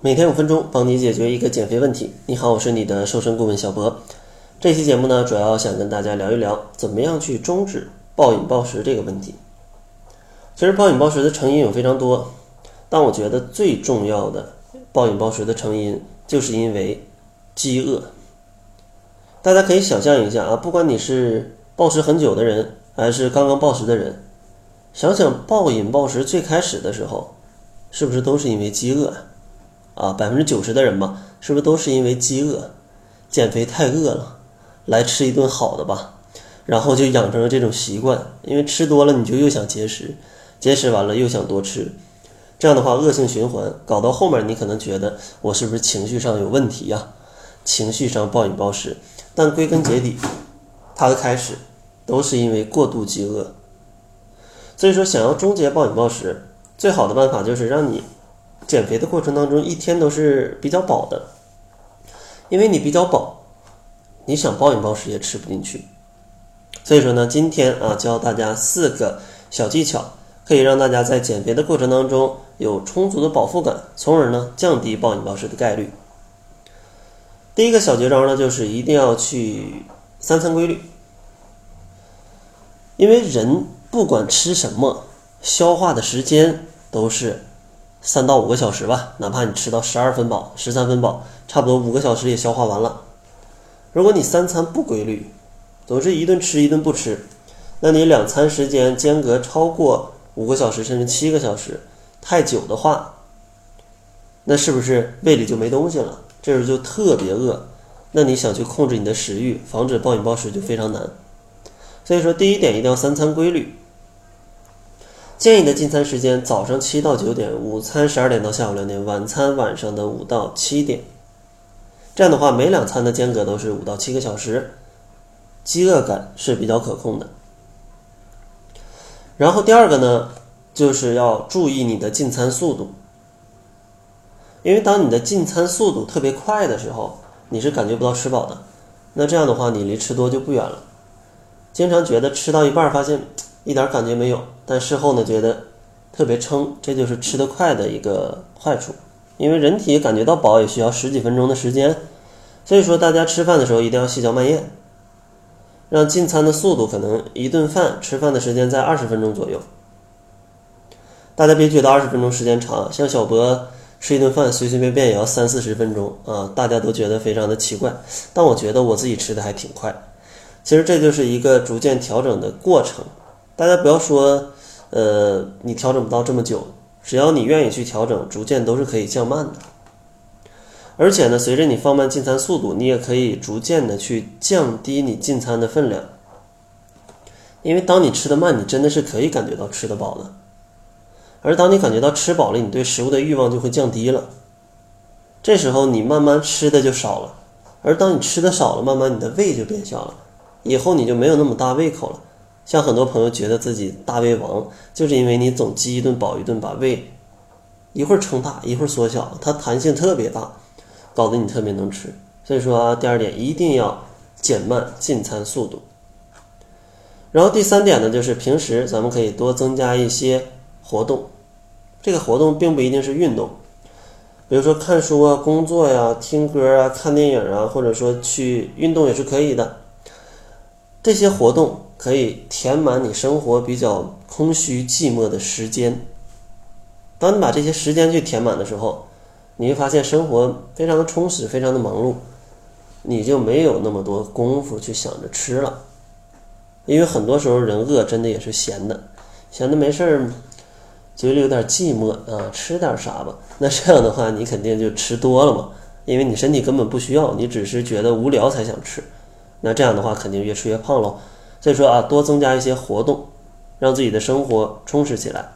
每天五分钟，帮你解决一个减肥问题。你好，我是你的瘦身顾问小博。这期节目呢，主要想跟大家聊一聊，怎么样去终止暴饮暴食这个问题。其实暴饮暴食的成因有非常多，但我觉得最重要的暴饮暴食的成因，就是因为饥饿。大家可以想象一下啊，不管你是暴食很久的人，还是刚刚暴食的人，想想暴饮暴食最开始的时候，是不是都是因为饥饿？啊，百分之九十的人吧，是不是都是因为饥饿？减肥太饿了，来吃一顿好的吧，然后就养成了这种习惯。因为吃多了，你就又想节食，节食完了又想多吃，这样的话恶性循环，搞到后面你可能觉得我是不是情绪上有问题呀？情绪上暴饮暴食，但归根结底，它的开始都是因为过度饥饿。所以说，想要终结暴饮暴食，最好的办法就是让你减肥的过程当中一天都是比较饱的，因为你比较饱，你想暴饮暴食也吃不进去。所以说呢，今天啊教大家四个小技巧，可以让大家在减肥的过程当中有充足的饱腹感，从而呢降低暴饮暴食的概率。第一个小绝招呢，就是一定要去三餐规律，因为人不管吃什么，消化的时间都是三到五个小时吧，哪怕你吃到十二分饱、十三分饱，差不多五个小时也消化完了。如果你三餐不规律，总是一顿吃一顿不吃，那你两餐时间间隔超过五个小时甚至七个小时，太久的话，那是不是胃里就没东西了？这时候就特别饿，那你想去控制你的食欲，防止暴饮暴食就非常难。所以说，第一点一定要三餐规律。建议的进餐时间：早上七到九点，午餐十二点到下午两点，晚餐晚上的五到七点。这样的话，每两餐的间隔都是五到七个小时，饥饿感是比较可控的。然后第二个呢，就是要注意你的进餐速度。因为当你的进餐速度特别快的时候，你是感觉不到吃饱的。那这样的话，你离吃多就不远了。经常觉得吃到一半发现一点感觉没有，但事后呢觉得特别撑，这就是吃得快的一个坏处。因为人体感觉到饱也需要十几分钟的时间，所以说大家吃饭的时候一定要细嚼慢咽，让进餐的速度可能一顿饭吃饭的时间在二十分钟左右。大家别觉得二十分钟时间长，像小博。吃一顿饭随随便便也要三四十分钟啊，大家都觉得非常的奇怪，但我觉得我自己吃的还挺快。其实这就是一个逐渐调整的过程，大家不要说，呃，你调整不到这么久，只要你愿意去调整，逐渐都是可以降慢的。而且呢，随着你放慢进餐速度，你也可以逐渐的去降低你进餐的分量，因为当你吃的慢，你真的是可以感觉到吃得饱的。而当你感觉到吃饱了，你对食物的欲望就会降低了。这时候你慢慢吃的就少了，而当你吃的少了，慢慢你的胃就变小了，以后你就没有那么大胃口了。像很多朋友觉得自己大胃王，就是因为你总饥一顿饱一顿，把胃一会儿撑大一会儿缩小，它弹性特别大，搞得你特别能吃。所以说，第二点一定要减慢进餐速度。然后第三点呢，就是平时咱们可以多增加一些。活动，这个活动并不一定是运动，比如说看书啊、工作呀、听歌啊、看电影啊，或者说去运动也是可以的。这些活动可以填满你生活比较空虚寂寞的时间。当你把这些时间去填满的时候，你会发现生活非常的充实，非常的忙碌，你就没有那么多功夫去想着吃了。因为很多时候人饿真的也是闲的，闲的没事儿。嘴里有点寂寞啊，吃点啥吧？那这样的话，你肯定就吃多了嘛，因为你身体根本不需要，你只是觉得无聊才想吃。那这样的话，肯定越吃越胖喽。所以说啊，多增加一些活动，让自己的生活充实起来。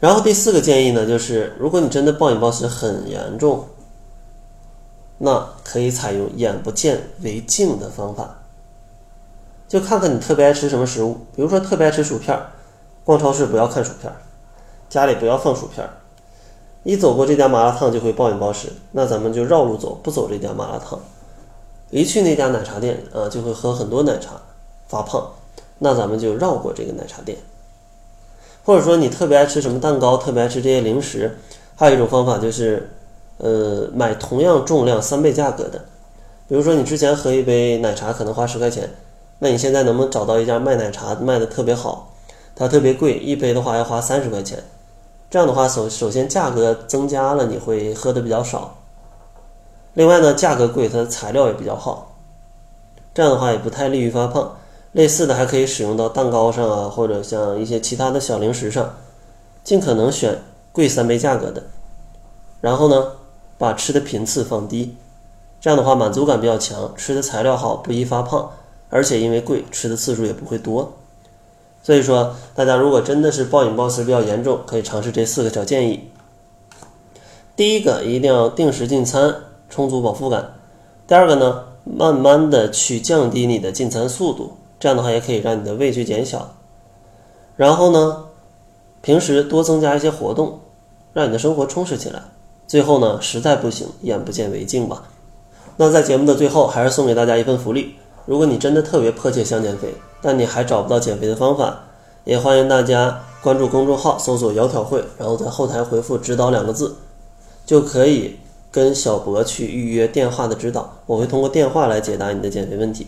然后第四个建议呢，就是如果你真的暴饮暴食很严重，那可以采用眼不见为净的方法，就看看你特别爱吃什么食物，比如说特别爱吃薯片儿。逛超市不要看薯片，家里不要放薯片。一走过这家麻辣烫就会暴饮暴食，那咱们就绕路走，不走这家麻辣烫。一去那家奶茶店啊，就会喝很多奶茶，发胖，那咱们就绕过这个奶茶店。或者说你特别爱吃什么蛋糕，特别爱吃这些零食，还有一种方法就是，呃，买同样重量三倍价格的，比如说你之前喝一杯奶茶可能花十块钱，那你现在能不能找到一家卖奶茶卖的特别好，它特别贵，一杯的话要花三十块钱，这样的话首首先价格增加了，你会喝的比较少。另外呢，价格贵，它的材料也比较好，这样的话也不太利于发胖。类似的还可以使用到蛋糕上啊，或者像一些其他的小零食上，尽可能选贵三倍价格的。然后呢，把吃的频次放低，这样的话满足感比较强，吃的材料好，不易发胖，而且因为贵，吃的次数也不会多。所以说，大家如果真的是暴饮暴食比较严重，可以尝试这四个小建议。第一个，一定要定时进餐，充足饱腹感。第二个呢，慢慢的去降低你的进餐速度，这样的话也可以让你的胃去减小。然后呢，平时多增加一些活动，让你的生活充实起来。最后呢，实在不行，眼不见为净吧。那在节目的最后，还是送给大家一份福利。如果你真的特别迫切想减肥，但你还找不到减肥的方法，也欢迎大家关注公众号，搜索“窈窕会”，然后在后台回复“指导”两个字，就可以跟小博去预约电话的指导。我会通过电话来解答你的减肥问题。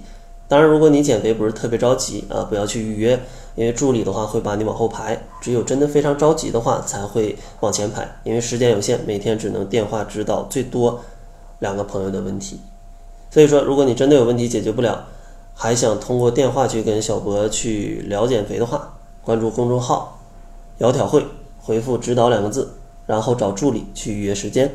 当然，如果你减肥不是特别着急啊，不要去预约，因为助理的话会把你往后排，只有真的非常着急的话才会往前排，因为时间有限，每天只能电话指导最多两个朋友的问题。所以说，如果你真的有问题解决不了，还想通过电话去跟小博去聊减肥的话，关注公众号“窈窕会”，回复“指导”两个字，然后找助理去预约时间。